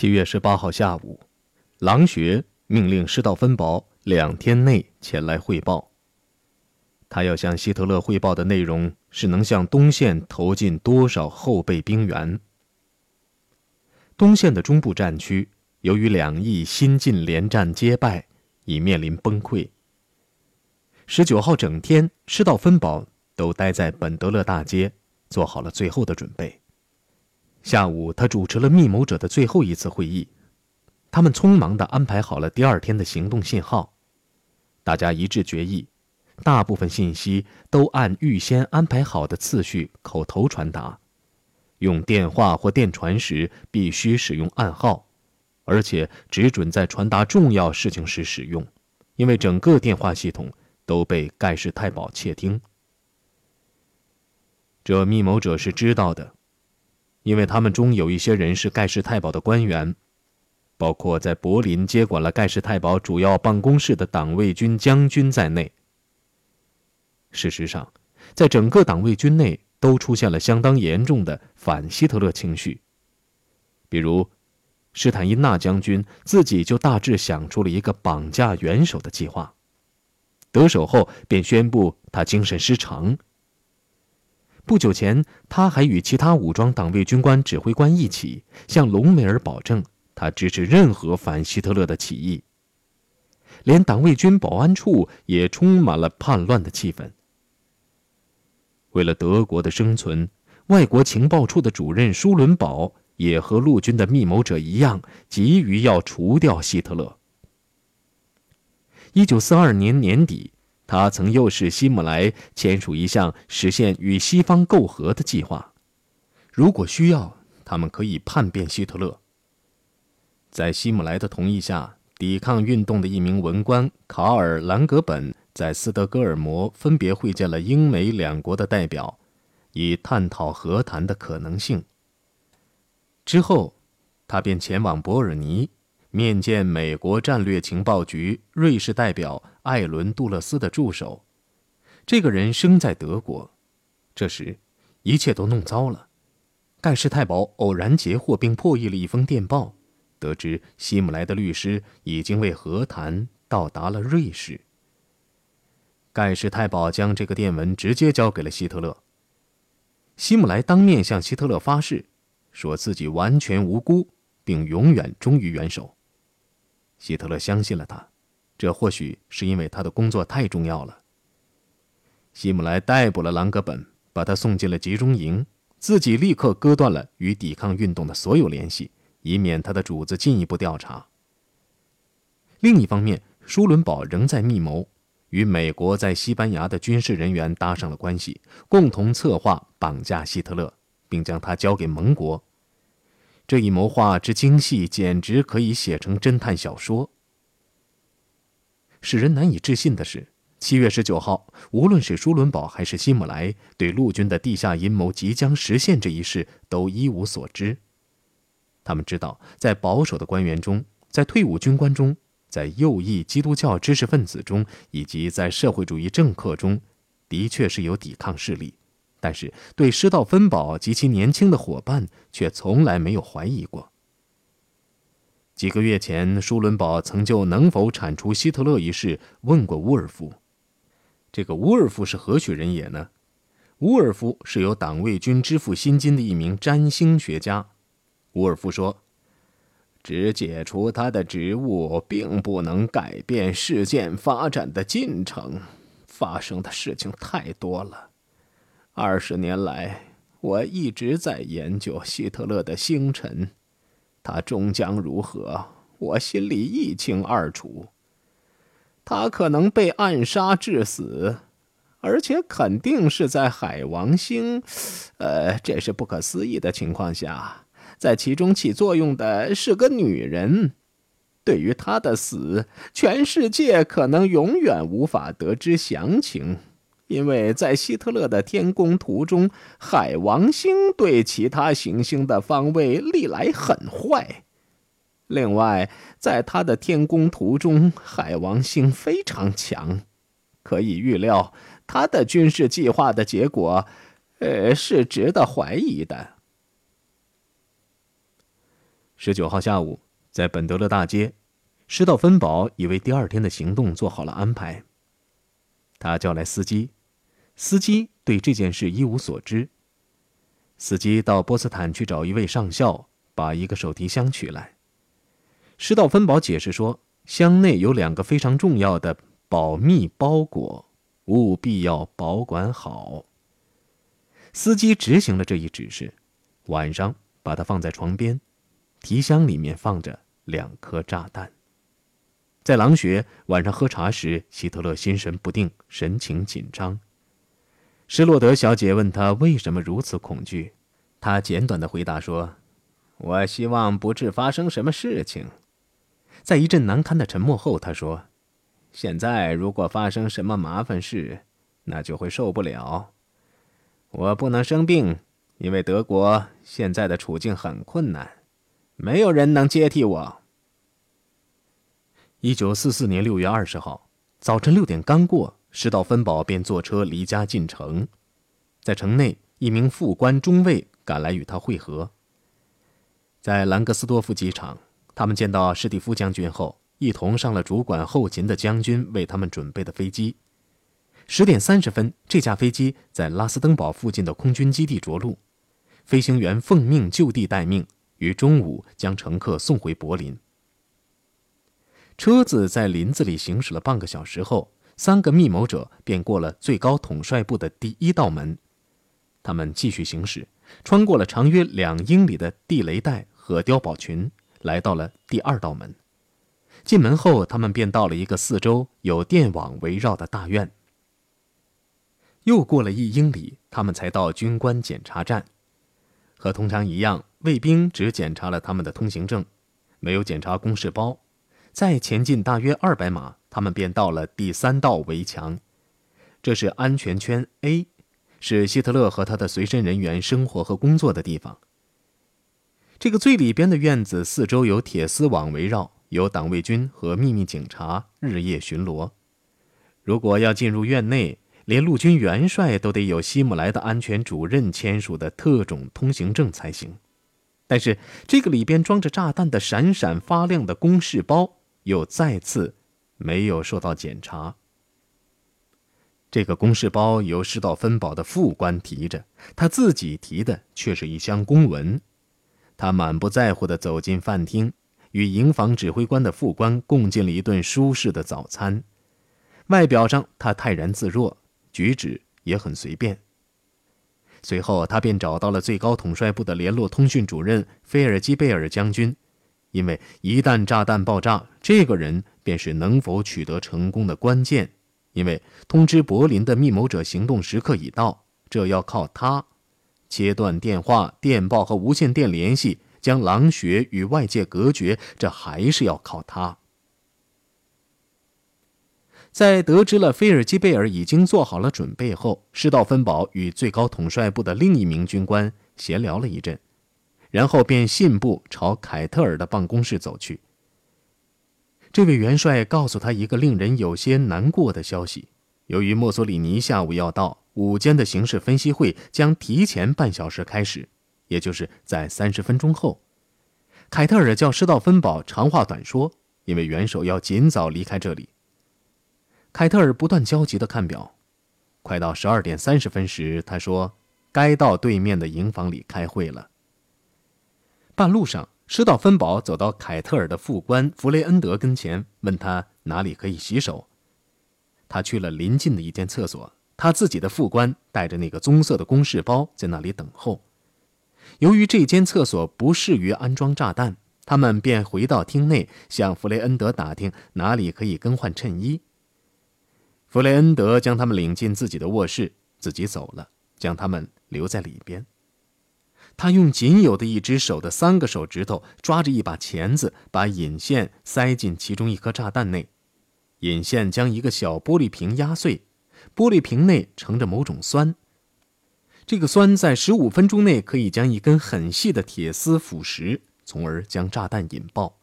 七月十八号下午，狼穴命令施道芬堡两天内前来汇报。他要向希特勒汇报的内容是能向东线投进多少后备兵员。东线的中部战区由于两翼新近连战皆败，已面临崩溃。十九号整天，施道芬堡都待在本德勒大街，做好了最后的准备。下午，他主持了密谋者的最后一次会议。他们匆忙地安排好了第二天的行动信号。大家一致决议，大部分信息都按预先安排好的次序口头传达。用电话或电传时必须使用暗号，而且只准在传达重要事情时使用，因为整个电话系统都被盖世太保窃听。这密谋者是知道的。因为他们中有一些人是盖世太保的官员，包括在柏林接管了盖世太保主要办公室的党卫军将军在内。事实上，在整个党卫军内都出现了相当严重的反希特勒情绪。比如，施坦因纳将军自己就大致想出了一个绑架元首的计划，得手后便宣布他精神失常。不久前，他还与其他武装党卫军官指挥官一起向隆美尔保证，他支持任何反希特勒的起义。连党卫军保安处也充满了叛乱的气氛。为了德国的生存，外国情报处的主任舒伦堡也和陆军的密谋者一样，急于要除掉希特勒。一九四二年年底。他曾诱使希姆莱签署一项实现与西方媾和的计划，如果需要，他们可以叛变希特勒。在希姆莱的同意下，抵抗运动的一名文官卡尔·兰格本在斯德哥尔摩分别会见了英美两国的代表，以探讨和谈的可能性。之后，他便前往伯尔尼。面见美国战略情报局瑞士代表艾伦·杜勒斯的助手，这个人生在德国。这时，一切都弄糟了。盖世太保偶然截获并破译了一封电报，得知希姆莱的律师已经为和谈到达了瑞士。盖世太保将这个电文直接交给了希特勒。希姆莱当面向希特勒发誓，说自己完全无辜，并永远忠于元首。希特勒相信了他，这或许是因为他的工作太重要了。希姆莱逮捕了朗格本，把他送进了集中营，自己立刻割断了与抵抗运动的所有联系，以免他的主子进一步调查。另一方面，舒伦堡仍在密谋，与美国在西班牙的军事人员搭上了关系，共同策划绑架希特勒，并将他交给盟国。这一谋划之精细，简直可以写成侦探小说。使人难以置信的是，七月十九号，无论是舒伦堡还是希姆莱，对陆军的地下阴谋即将实现这一事都一无所知。他们知道，在保守的官员中，在退伍军官中，在右翼基督教知识分子中，以及在社会主义政客中，的确是有抵抗势力。但是，对施道芬堡及其年轻的伙伴却从来没有怀疑过。几个月前，舒伦堡曾就能否铲除希特勒一事问过乌尔夫。这个乌尔夫是何许人也呢？乌尔夫是由党卫军支付薪金的一名占星学家。乌尔夫说：“只解除他的职务，并不能改变事件发展的进程。发生的事情太多了。”二十年来，我一直在研究希特勒的星辰，他终将如何，我心里一清二楚。他可能被暗杀致死，而且肯定是在海王星，呃，这是不可思议的情况下，在其中起作用的是个女人。对于他的死，全世界可能永远无法得知详情。因为在希特勒的天宫图中，海王星对其他行星的方位历来很坏。另外，在他的天宫图中，海王星非常强，可以预料他的军事计划的结果，呃，是值得怀疑的。十九号下午，在本德勒大街，施道芬堡已为第二天的行动做好了安排。他叫来司机，司机对这件事一无所知。司机到波斯坦去找一位上校，把一个手提箱取来。施道芬堡解释说，箱内有两个非常重要的保密包裹，务必要保管好。司机执行了这一指示，晚上把它放在床边。提箱里面放着两颗炸弹。在狼穴晚上喝茶时，希特勒心神不定，神情紧张。施洛德小姐问他为什么如此恐惧，他简短的回答说：“我希望不致发生什么事情。”在一阵难堪的沉默后，他说：“现在如果发生什么麻烦事，那就会受不了。我不能生病，因为德国现在的处境很困难。”没有人能接替我。一九四四年六月二十号早晨六点刚过，施道芬堡便坐车离家进城。在城内，一名副官中尉赶来与他会合。在兰格斯多夫机场，他们见到史蒂夫将军后，一同上了主管后勤的将军为他们准备的飞机。十点三十分，这架飞机在拉斯登堡附近的空军基地着陆，飞行员奉命就地待命。于中午将乘客送回柏林。车子在林子里行驶了半个小时后，三个密谋者便过了最高统帅部的第一道门。他们继续行驶，穿过了长约两英里的地雷带和碉堡群，来到了第二道门。进门后，他们便到了一个四周有电网围绕的大院。又过了一英里，他们才到军官检查站。和通常一样。卫兵只检查了他们的通行证，没有检查公事包。再前进大约二百码，他们便到了第三道围墙，这是安全圈 A，是希特勒和他的随身人员生活和工作的地方。这个最里边的院子四周有铁丝网围绕，有党卫军和秘密警察日夜巡逻。如果要进入院内，连陆军元帅都得有希姆莱的安全主任签署的特种通行证才行。但是，这个里边装着炸弹的闪闪发亮的公事包又再次没有受到检查。这个公事包由施道芬堡的副官提着，他自己提的却是一箱公文。他满不在乎地走进饭厅，与营房指挥官的副官共进了一顿舒适的早餐。外表上他泰然自若，举止也很随便。随后，他便找到了最高统帅部的联络通讯主任菲尔基贝尔将军，因为一旦炸弹爆炸，这个人便是能否取得成功的关键。因为通知柏林的密谋者行动时刻已到，这要靠他切断电话、电报和无线电联系，将狼穴与外界隔绝，这还是要靠他。在得知了菲尔基贝尔已经做好了准备后，施道芬堡与最高统帅部的另一名军官闲聊了一阵，然后便信步朝凯特尔的办公室走去。这位元帅告诉他一个令人有些难过的消息：由于墨索里尼下午要到，午间的形势分析会将提前半小时开始，也就是在三十分钟后。凯特尔叫施道芬堡长话短说，因为元首要尽早离开这里。凯特尔不断焦急地看表，快到十二点三十分时，他说：“该到对面的营房里开会了。”半路上，施道芬堡走到凯特尔的副官弗雷恩德跟前，问他哪里可以洗手。他去了临近的一间厕所，他自己的副官带着那个棕色的公事包在那里等候。由于这间厕所不适于安装炸弹，他们便回到厅内，向弗雷恩德打听哪里可以更换衬衣。弗雷恩德将他们领进自己的卧室，自己走了，将他们留在里边。他用仅有的一只手的三个手指头抓着一把钳子，把引线塞进其中一颗炸弹内。引线将一个小玻璃瓶压碎，玻璃瓶内盛着某种酸。这个酸在十五分钟内可以将一根很细的铁丝腐蚀，从而将炸弹引爆。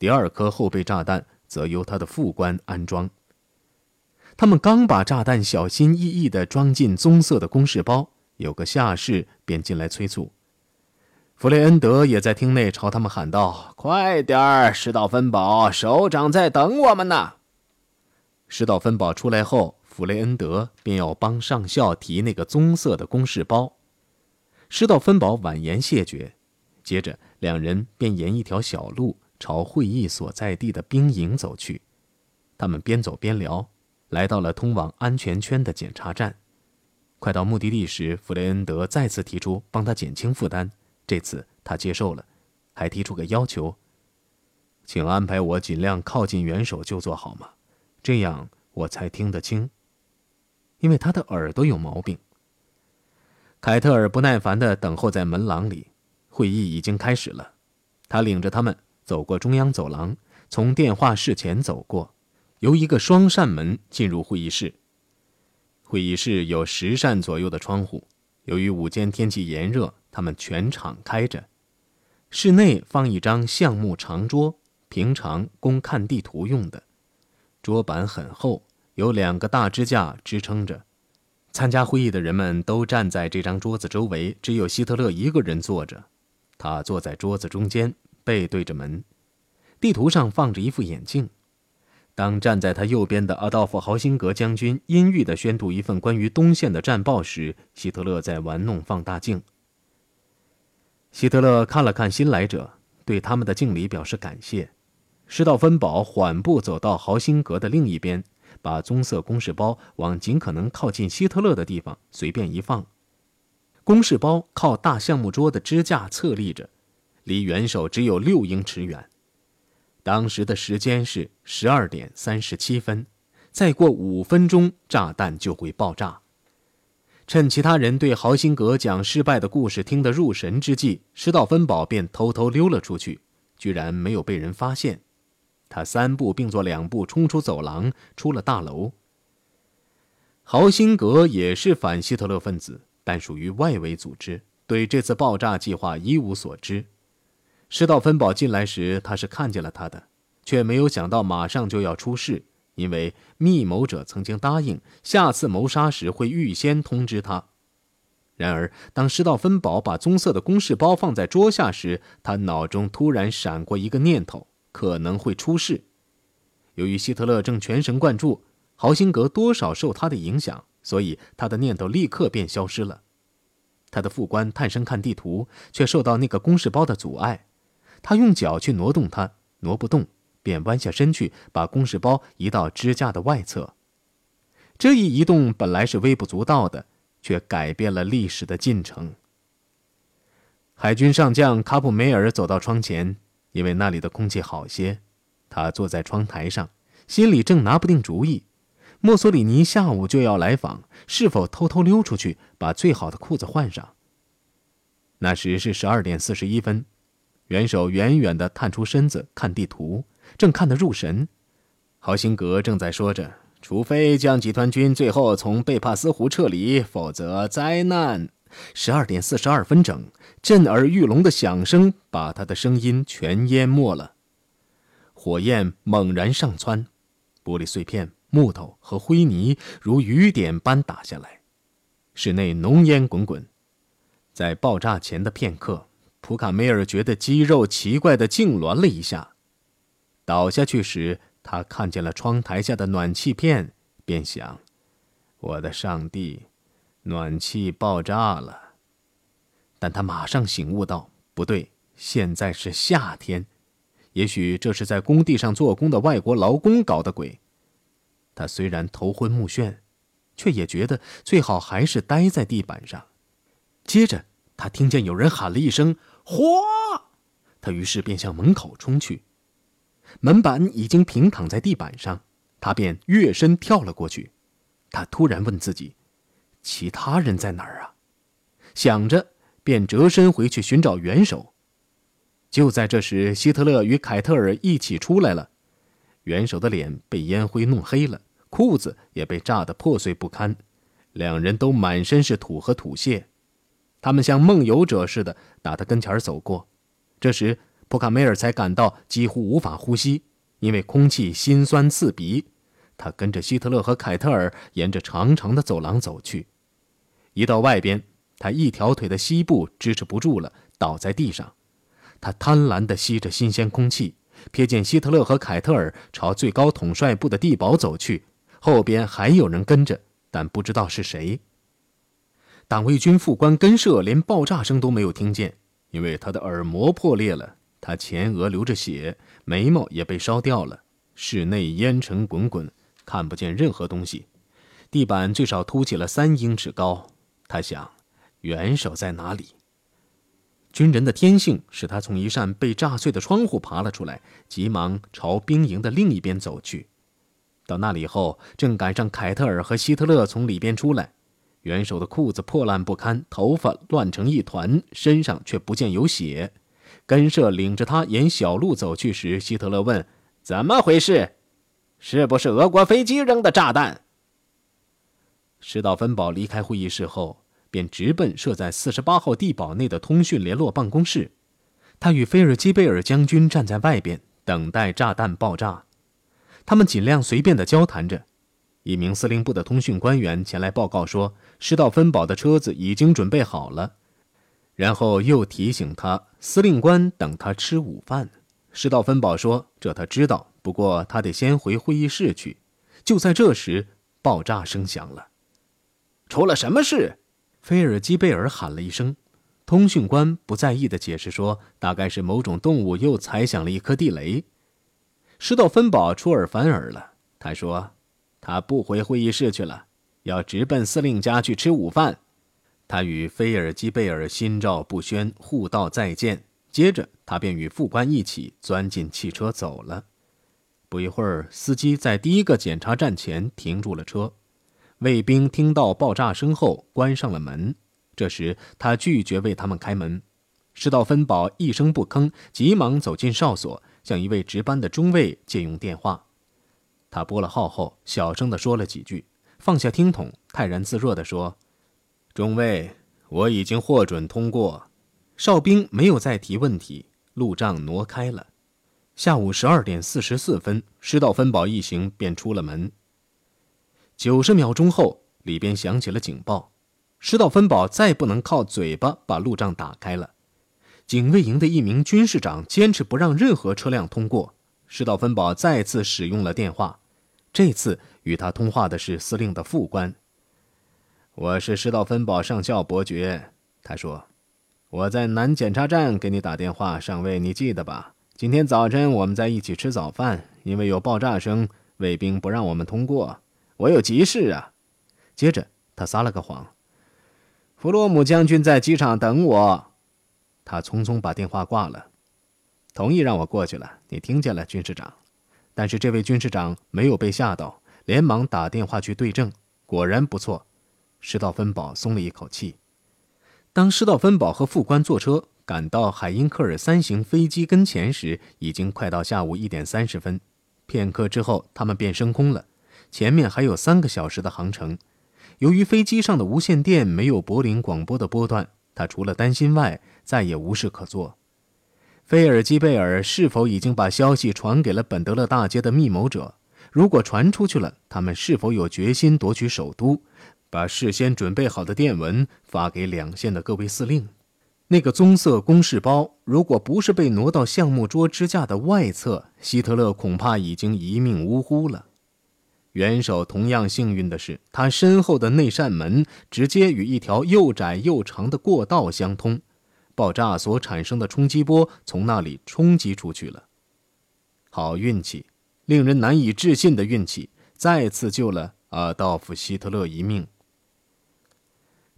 第二颗后备炸弹则由他的副官安装。他们刚把炸弹小心翼翼地装进棕色的公事包，有个下士便进来催促。弗雷恩德也在厅内朝他们喊道：“快点儿，施道芬堡，首长在等我们呢。”施道芬堡出来后，弗雷恩德便要帮上校提那个棕色的公事包。施道芬堡婉言谢绝，接着两人便沿一条小路朝会议所在地的兵营走去。他们边走边聊，来到了通往安全圈的检查站。快到目的地时，弗雷恩德再次提出帮他减轻负担。这次他接受了，还提出个要求：“请安排我尽量靠近元首就坐好吗？这样我才听得清，因为他的耳朵有毛病。”凯特尔不耐烦地等候在门廊里。会议已经开始了，他领着他们走过中央走廊，从电话室前走过，由一个双扇门进入会议室。会议室有十扇左右的窗户，由于午间天气炎热。他们全敞开着，室内放一张橡木长桌，平常供看地图用的。桌板很厚，有两个大支架支撑着。参加会议的人们都站在这张桌子周围，只有希特勒一个人坐着。他坐在桌子中间，背对着门。地图上放着一副眼镜。当站在他右边的阿道夫·豪辛格将军阴郁地宣读一份关于东线的战报时，希特勒在玩弄放大镜。希特勒看了看新来者，对他们的敬礼表示感谢。施道芬堡缓步走到豪辛格的另一边，把棕色公事包往尽可能靠近希特勒的地方随便一放。公事包靠大橡木桌的支架侧立着，离元首只有六英尺远。当时的时间是十二点三十七分，再过五分钟，炸弹就会爆炸。趁其他人对豪辛格讲失败的故事听得入神之际，施道芬堡便偷偷溜了出去，居然没有被人发现。他三步并作两步冲出走廊，出了大楼。豪辛格也是反希特勒分子，但属于外围组织，对这次爆炸计划一无所知。施道芬堡进来时，他是看见了他的，却没有想到马上就要出事。因为密谋者曾经答应，下次谋杀时会预先通知他。然而，当施道芬堡把棕色的公事包放在桌下时，他脑中突然闪过一个念头：可能会出事。由于希特勒正全神贯注，豪辛格多少受他的影响，所以他的念头立刻便消失了。他的副官探身看地图，却受到那个公事包的阻碍。他用脚去挪动它，挪不动。便弯下身去，把公事包移到支架的外侧。这一移动本来是微不足道的，却改变了历史的进程。海军上将卡普梅尔走到窗前，因为那里的空气好些。他坐在窗台上，心里正拿不定主意：墨索里尼下午就要来访，是否偷偷溜出去，把最好的裤子换上？那时是十二点四十一分，元首远远地探出身子看地图。正看得入神，豪辛格正在说着：“除非将集团军最后从贝帕斯湖撤离，否则灾难。”十二点四十二分整，震耳欲聋的响声把他的声音全淹没了。火焰猛然上蹿，玻璃碎片、木头和灰泥如雨点般打下来，室内浓烟滚滚。在爆炸前的片刻，普卡梅尔觉得肌肉奇怪的痉挛了一下。倒下去时，他看见了窗台下的暖气片，便想：“我的上帝，暖气爆炸了！”但他马上醒悟到，不对，现在是夏天，也许这是在工地上做工的外国劳工搞的鬼。他虽然头昏目眩，却也觉得最好还是待在地板上。接着，他听见有人喊了一声“火”，他于是便向门口冲去。门板已经平躺在地板上，他便跃身跳了过去。他突然问自己：“其他人在哪儿啊？”想着，便折身回去寻找元首。就在这时，希特勒与凯特尔一起出来了。元首的脸被烟灰弄黑了，裤子也被炸得破碎不堪，两人都满身是土和土屑。他们像梦游者似的打他跟前走过。这时，普卡梅尔才感到几乎无法呼吸，因为空气辛酸刺鼻。他跟着希特勒和凯特尔沿着长长的走廊走去。一到外边，他一条腿的膝部支持不住了，倒在地上。他贪婪地吸着新鲜空气，瞥见希特勒和凯特尔朝最高统帅部的地堡走去，后边还有人跟着，但不知道是谁。党卫军副官根舍连爆炸声都没有听见，因为他的耳膜破裂了，他前额流着血，眉毛也被烧掉了。室内烟尘滚滚，看不见任何东西，地板最少凸起了三英尺高。他想，元首在哪里？军人的天性使他从一扇被炸碎的窗户爬了出来，急忙朝兵营的另一边走去。到那里后，正赶上凯特尔和希特勒从里边出来。元首的裤子破烂不堪，头发乱成一团，身上却不见有血。根舍领着他沿小路走去时，希特勒问：“怎么回事？是不是俄国飞机扔的炸弹？”施道芬堡离开会议室后，便直奔设在四十八号地堡内的通讯联络办公室。他与菲尔基贝尔将军站在外边，等待炸弹爆炸。他们尽量随便地交谈着。一名司令部的通讯官员前来报告说，施道芬堡的车子已经准备好了，然后又提醒他，司令官等他吃午饭。施道芬堡说：“这他知道，不过他得先回会议室去。”就在这时，爆炸声响了。出了什么事？菲尔基贝尔喊了一声。通讯官不在意的解释说：“大概是某种动物又踩响了一颗地雷。”施道芬堡出尔反尔了，他说。他不回会议室去了，要直奔司令家去吃午饭。他与菲尔基贝尔心照不宣，互道再见。接着，他便与副官一起钻进汽车走了。不一会儿，司机在第一个检查站前停住了车。卫兵听到爆炸声后关上了门。这时，他拒绝为他们开门。施道芬堡一声不吭，急忙走进哨所，向一位值班的中尉借用电话。他拨了号后，小声地说了几句，放下听筒，泰然自若地说：“中尉，我已经获准通过。”哨兵没有再提问题，路障挪开了。下午十二点四十四分，施道芬堡一行便出了门。九十秒钟后，里边响起了警报，施道芬堡再不能靠嘴巴把路障打开了。警卫营的一名军士长坚持不让任何车辆通过。施道芬堡再次使用了电话。这次与他通话的是司令的副官。我是施道芬堡上校伯爵，他说：“我在南检查站给你打电话，上尉，你记得吧？今天早晨我们在一起吃早饭，因为有爆炸声，卫兵不让我们通过。我有急事啊。”接着他撒了个谎：“弗洛姆将军在机场等我。”他匆匆把电话挂了，同意让我过去了。你听见了，军士长。但是这位军士长没有被吓到，连忙打电话去对证，果然不错。施道芬堡松了一口气。当施道芬堡和副官坐车赶到海因克尔三型飞机跟前时，已经快到下午一点三十分。片刻之后，他们便升空了。前面还有三个小时的航程。由于飞机上的无线电没有柏林广播的波段，他除了担心外，再也无事可做。菲尔基贝尔是否已经把消息传给了本德勒大街的密谋者？如果传出去了，他们是否有决心夺取首都，把事先准备好的电文发给两线的各位司令？那个棕色公事包，如果不是被挪到橡木桌支架的外侧，希特勒恐怕已经一命呜呼了。元首同样幸运的是，他身后的那扇门直接与一条又窄又长的过道相通。爆炸所产生的冲击波从那里冲击出去了。好运气，令人难以置信的运气，再次救了阿道夫·希特勒一命。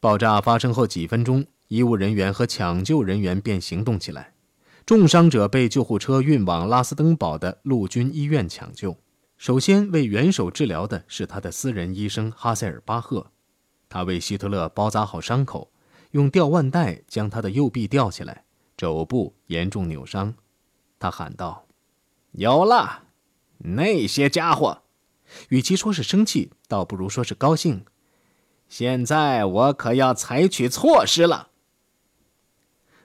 爆炸发生后几分钟，医务人员和抢救人员便行动起来，重伤者被救护车运往拉斯登堡的陆军医院抢救。首先为元首治疗的是他的私人医生哈塞尔巴赫，他为希特勒包扎好伤口。用吊腕带将他的右臂吊起来，肘部严重扭伤。他喊道：“有了！那些家伙，与其说是生气，倒不如说是高兴。现在我可要采取措施了。”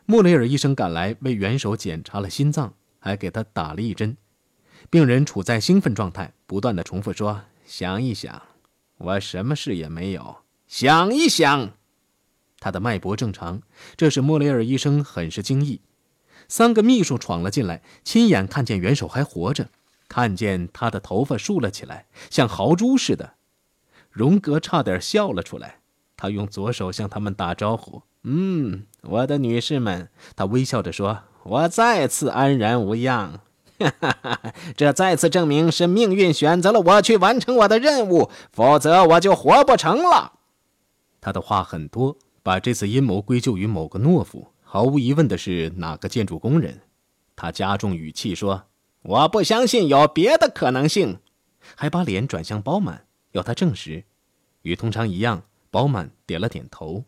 穆雷尔医生赶来为元首检查了心脏，还给他打了一针。病人处在兴奋状态，不断的重复说：“想一想，我什么事也没有。想一想。”他的脉搏正常，这使莫雷尔医生很是惊异。三个秘书闯了进来，亲眼看见元首还活着，看见他的头发竖了起来，像豪猪似的。荣格差点笑了出来。他用左手向他们打招呼：“嗯，我的女士们。”他微笑着说：“我再次安然无恙。哈哈哈这再次证明是命运选择了我去完成我的任务，否则我就活不成了。”他的话很多，把这次阴谋归咎于某个懦夫。毫无疑问的是哪个建筑工人？他加重语气说：“我不相信有别的可能性。”还把脸转向包满，要他证实。与通常一样，包满点了点头。